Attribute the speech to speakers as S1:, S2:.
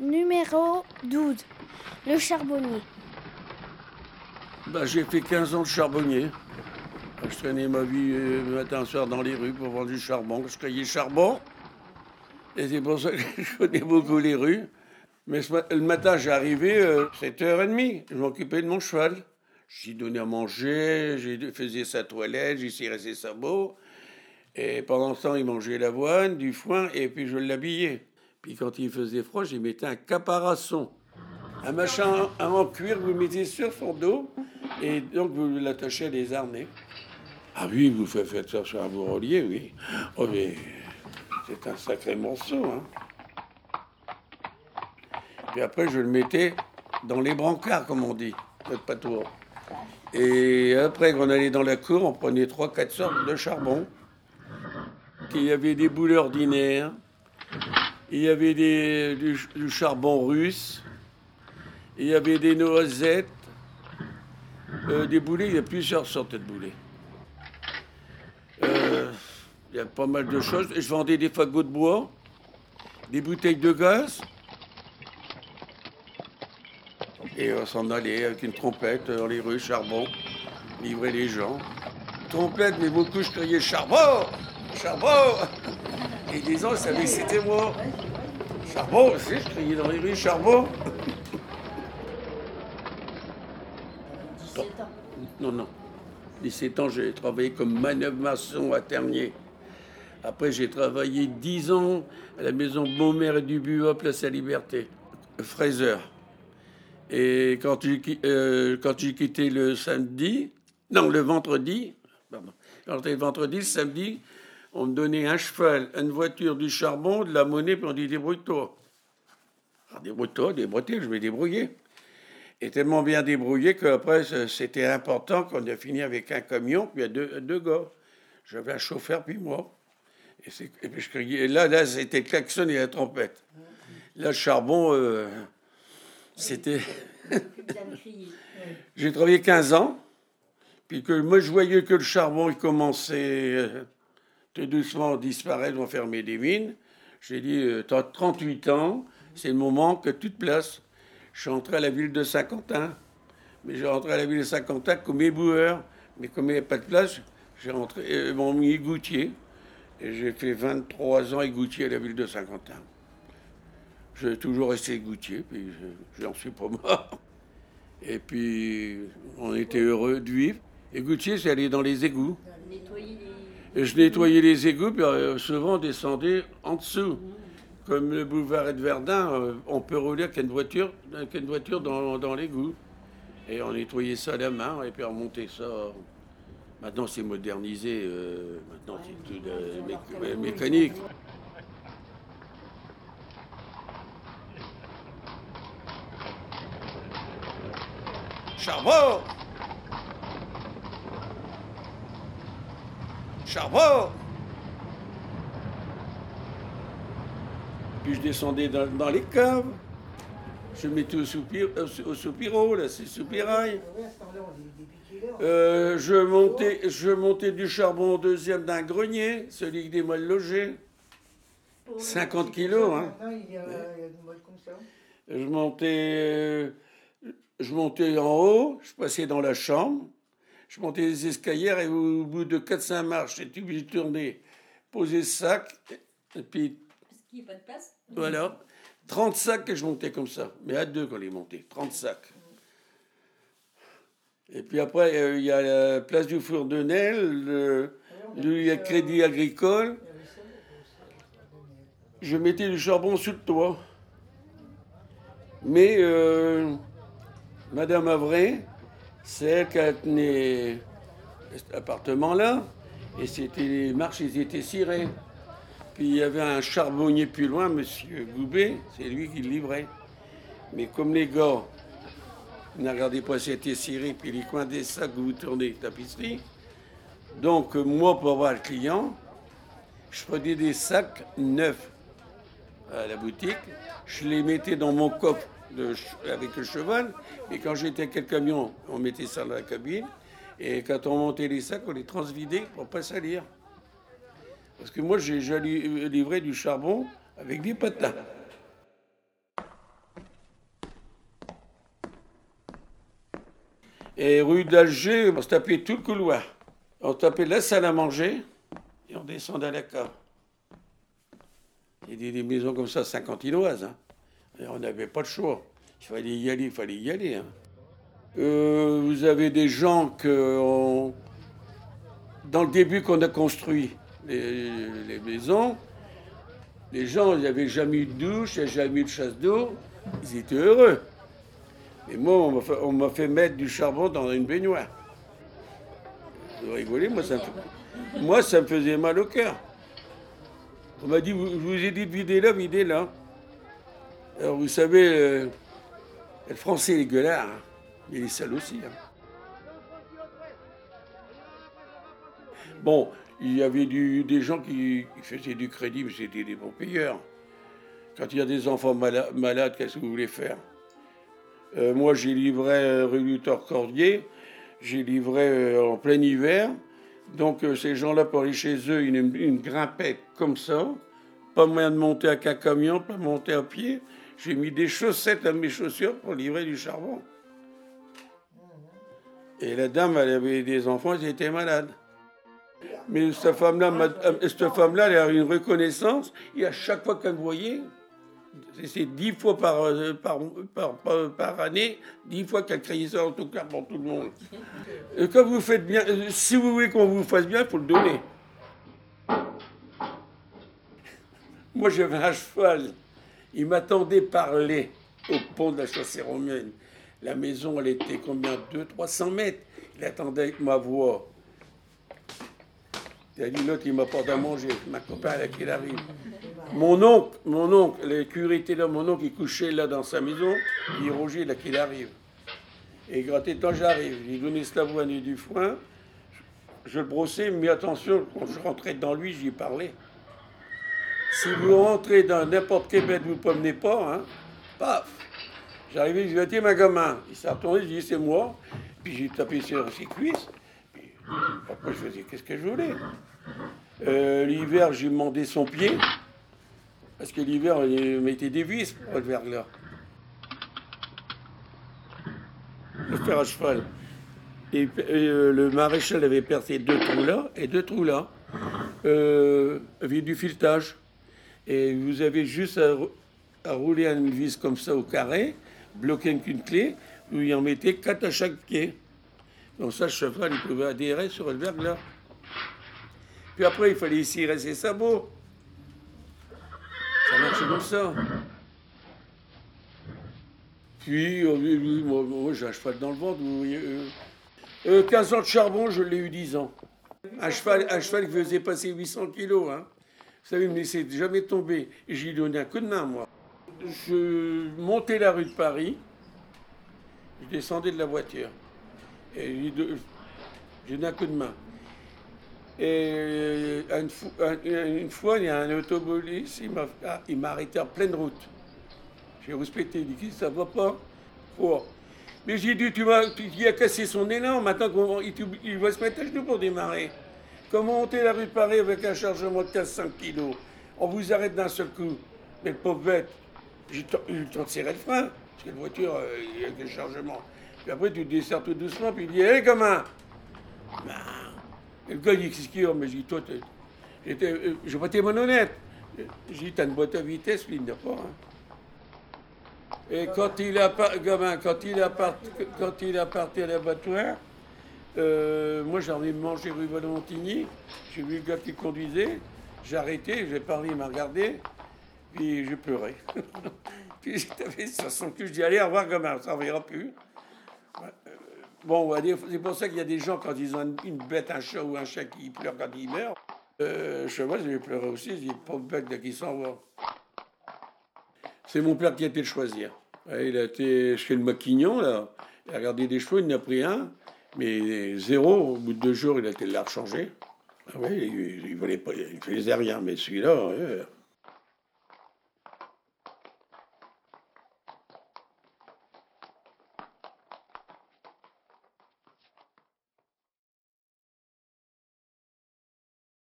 S1: Numéro 12. Le charbonnier.
S2: Bah, j'ai fait 15 ans de charbonnier. Je traînais ma vie euh, matin soir dans les rues pour vendre du charbon. Je cueillais charbon. Et c'est pour ça que je connais beaucoup les rues. Mais le matin, j'arrivais, euh, 7h30. Je m'occupais de mon cheval. J'y donnais à manger, j'ai faisais sa toilette, j'y cirais ses sabots. Et pendant ce temps, il mangeait l'avoine, du foin, et puis je l'habillais. Puis quand il faisait froid, j'y mettais un caparasson. Un machin en cuir, vous le mettez sur son dos, et donc vous l'attachez à des harnais. Ah oui, vous faites ça sur un bourrelier, oui. Oh, mais c'est un sacré morceau, hein. Puis après, je le mettais dans les brancards, comme on dit, pas tour. Et après, quand on allait dans la cour, on prenait trois, quatre sortes de charbon. Il y avait des boules ordinaires, il y avait du, charbon russe, il y avait des noisettes, euh, des boulets, il y a plusieurs sortes de boulets. Euh, il y a pas mal de choses. Je vendais des fagots de bois, des bouteilles de gaz. Et on s'en allait avec une trompette dans les rues, charbon, livrer les gens. Trompette, mais beaucoup je criais charbon, charbon. Et les savaient c'était moi. Charbon, aussi, je criais dans les rues, charbon.
S3: 17 ans.
S2: Non, non. 17 ans, j'ai travaillé comme manœuvre maçon à Ternier. Après, j'ai travaillé 10 ans à la maison Beaumer et Dubuis, place à Liberté, fraiseur. Et quand j'ai euh, quand j'ai quitté le samedi, non, le vendredi, pardon, quand le vendredi, le samedi, on me donnait un cheval, une voiture, du charbon, de la monnaie, puis on dit débrouille-toi. Débrouille-toi, débrouille je vais débrouiller. Et tellement bien débrouillé qu'après, c'était important qu'on a fini avec un camion, puis deux, deux gars. J'avais un chauffeur, puis moi. Et, puis je criais, là, là c'était klaxon et la trompette. Là, le charbon, euh, c'était. J'ai travaillé 15 ans, puis que moi, je voyais que le charbon, il commençait euh, tout doucement disparaître, à fermer des mines. J'ai dit, euh, tu as 38 ans, c'est le moment que tu te places. Je suis entré à la ville de Saint-Quentin. Mais j'ai rentré à la ville de Saint-Quentin comme éboueur. Mais comme il n'y avait pas de place, j'ai rentré, ils m'ont mis goutier. Et j'ai fait 23 ans égoutier à la ville de Saint-Quentin. J'ai toujours resté goutier, puis je n'en suis pas mort. Et puis, on était heureux de vivre. Et goutier, c'est aller dans les égouts. Je nettoyais les égouts, puis euh, souvent on descendait en dessous. Comme le boulevard de euh, on peut rouler avec une voiture, voiture dans, dans l'égout. Et on nettoyait ça à la main, et puis on montait ça. Maintenant, c'est modernisé. Euh, maintenant, c'est tout mécanique. Charbon Charbon Puis je descendais dans, les caves. Je mettais au, soupir, au, soupiro, là, c'est soupirail. Euh, je, montais, je montais du charbon au deuxième d'un grenier, celui des mal logés. 50 kilos, hein. Je montais, je montais en haut, je passais dans la chambre, je montais les escaliers et au bout de 4-5 marches, j'étais obligé de tourner, poser le sac, et puis.
S3: Parce qu'il n'y a pas de place
S2: Voilà. 30 sacs que je montais comme ça, mais à deux quand les montais, 30 sacs. Et puis après, euh, il y a la place du Four de Nel, il y a Crédit Agricole. Je mettais du charbon sous le toit. Mais euh, Madame Avray, c'est elle qui a tenu cet appartement-là, et c'était les marches, ils étaient cirés. Puis il y avait un charbonnier plus loin, Monsieur Goubet, c'est lui qui livrait. Mais comme les gars ne pas si c'était ciré, puis les coins des sacs vous tournez tapisserie. Donc, moi, pour avoir le client, je prenais des sacs neufs à la boutique, je les mettais dans mon coffre avec le cheval. Et quand j'étais avec le camion, on mettait ça dans la cabine. Et quand on montait les sacs, on les transvidait pour ne pas salir. Parce que moi, j'ai déjà livré du charbon avec des patins. Et rue d'Alger, on se tapait tout le couloir. On tapait la salle à manger et on descendait à la. Il y a des, des maisons comme ça, cinquantinoises. Hein. On n'avait pas de choix. Il fallait y aller, il fallait y aller. Hein. Euh, vous avez des gens que, dans le début qu'on a construit les, maisons, les gens, ils n'avaient jamais eu de douche, ils n'avaient jamais eu de chasse d'eau, ils étaient heureux. Et moi, on m'a fait, mettre du charbon dans une baignoire. Vous rigolez, moi ça, me, moi, ça me faisait mal au cœur. On m'a dit, je vous ai dit de vider là, vider là. Alors, vous savez, euh, le français est gueulard. Hein. Il est sale aussi. Hein. Bon, il y avait des gens qui, faisaient du crédit, mais c'était des bons payeurs. Quand il y a des enfants malades, qu'est-ce que vous voulez faire? Euh, Moi, j'ai livré euh, rue Luther Cordier, j'ai livré euh, en plein hiver. Donc, ces gens-là, pour aller chez eux, une, une grimpette comme ça, pas moyen de monter avec un camion, pas monter à pied. J'ai mis des chaussettes à mes chaussures pour livrer du charbon. Et la dame, elle avait des enfants, elle était malade. Mais cette femme-là, euh, cette femme-là, elle a une reconnaissance. Et à chaque fois qu'elle me voyait, c'est dix fois par, euh, par, par, par, année, dix fois qu'elle criait ça en tout cas pour tout le monde. Et quand vous faites bien, euh, si vous voulez qu'on vous fasse bien, il faut le donner. Moi, j'avais un cheval. Il m'attendait parler au pont de la chaussée romaine. La maison, elle était combien? 200-300 mètres. Il attendait avec ma voix. Il a dit l'autre, il m'apporte à manger. Ma copain, là, qu'il arrive. Mon oncle, mon oncle, le curé était là, mon oncle, il couchait là dans sa maison. Il rogeait là qu'il arrive. Et gratté temps, j'arrive. J'ai donné ce l'avoine et du foin. Je le brossais, mais attention, quand je rentrais dans lui, j'y parlais. Si vous rentrez dans n'importe quel bête, vous ne promenez pas, hein, paf, J'arrivais, je dis, ma gamin. Il s'est retourné, je dis, c'est moi. Puis j'ai tapé sur ses cuisses. Puis après, je faisais, qu'est-ce que je voulais? Euh, L'hiver, j'ai demandé son pied. Parce que l'hiver, il mettait des vis pour le verglas. Le fer à cheval. Et euh, le maréchal avait percé deux trous là et deux trous là. Euh, du filetage. Et vous avez juste à, rouler une vis comme ça au carré bloqué avec une clé, où il en mettait quatre à chaque pied. Donc ça, le cheval, il pouvait adhérer sur le verglas. Puis après, il fallait cirer ses sabots. Ça marchait comme ça. Puis, euh, moi, j'ai un cheval dans le ventre, vous voyez. 15 euh, ans de charbon, je l'ai eu 10 ans. Un cheval, un cheval qui faisait passer 800 kilos. Hein. Vous savez, mais c'est jamais tombé. Et j'ai donné un coup de main, moi je montais la rue de Paris, je descendais de la voiture. Et j'ai donné un coup de main. Et une, fois, il y a un automobiliste, ah, il m'a arrêté en pleine route. J'ai respecté, il dit, ça va pas? Mais j'ai dit, tu vas, il a cassé son élan, maintenant il, va se mettre à genoux pour démarrer. Comment monter la rue Paris avec un chargement de 1500 kilos On vous arrête d'un seul coup. Mais le pauvre bête, j'ai eu le temps de serrer le frein, parce que la voiture, euh, il y a des chargements. Puis après, tu desserres tout doucement, puis il dit Hé, comment ben, Et le gars, il Mais je dis Toi, j'étais, euh, j'ai pas été honnête. J'ai dit T'as une boîte à vitesse, lui, il n'a pas. Hein. Et quand il a, gamin, quand il a, quand il a parti à l'abattoir, euh, moi de manger rue Valentini. J'ai vu le gars qui conduisait. J'ai arrêté, j'ai parlé, il m'a regardé. Puis j'ai pleuré. puis j'étais sur son cul, je dis allez, au revoir, gamin, ça ne reviendra plus. Euh, bon, c'est pour ça qu'il y a des gens, quand ils ont une bête, un chat ou un chat qui pleure quand il meurt, euh, je vois, j'ai pleuré aussi, je dis pauvre bête qu'il s'en va. C'est mon père qui a été le choisir. Il a été chez le maquignon, là. Il a regardé des chevaux, il en a pris un, mais zéro. Au bout de deux jours, il a été là changer. Ah oui, il ne faisait rien, mais celui-là.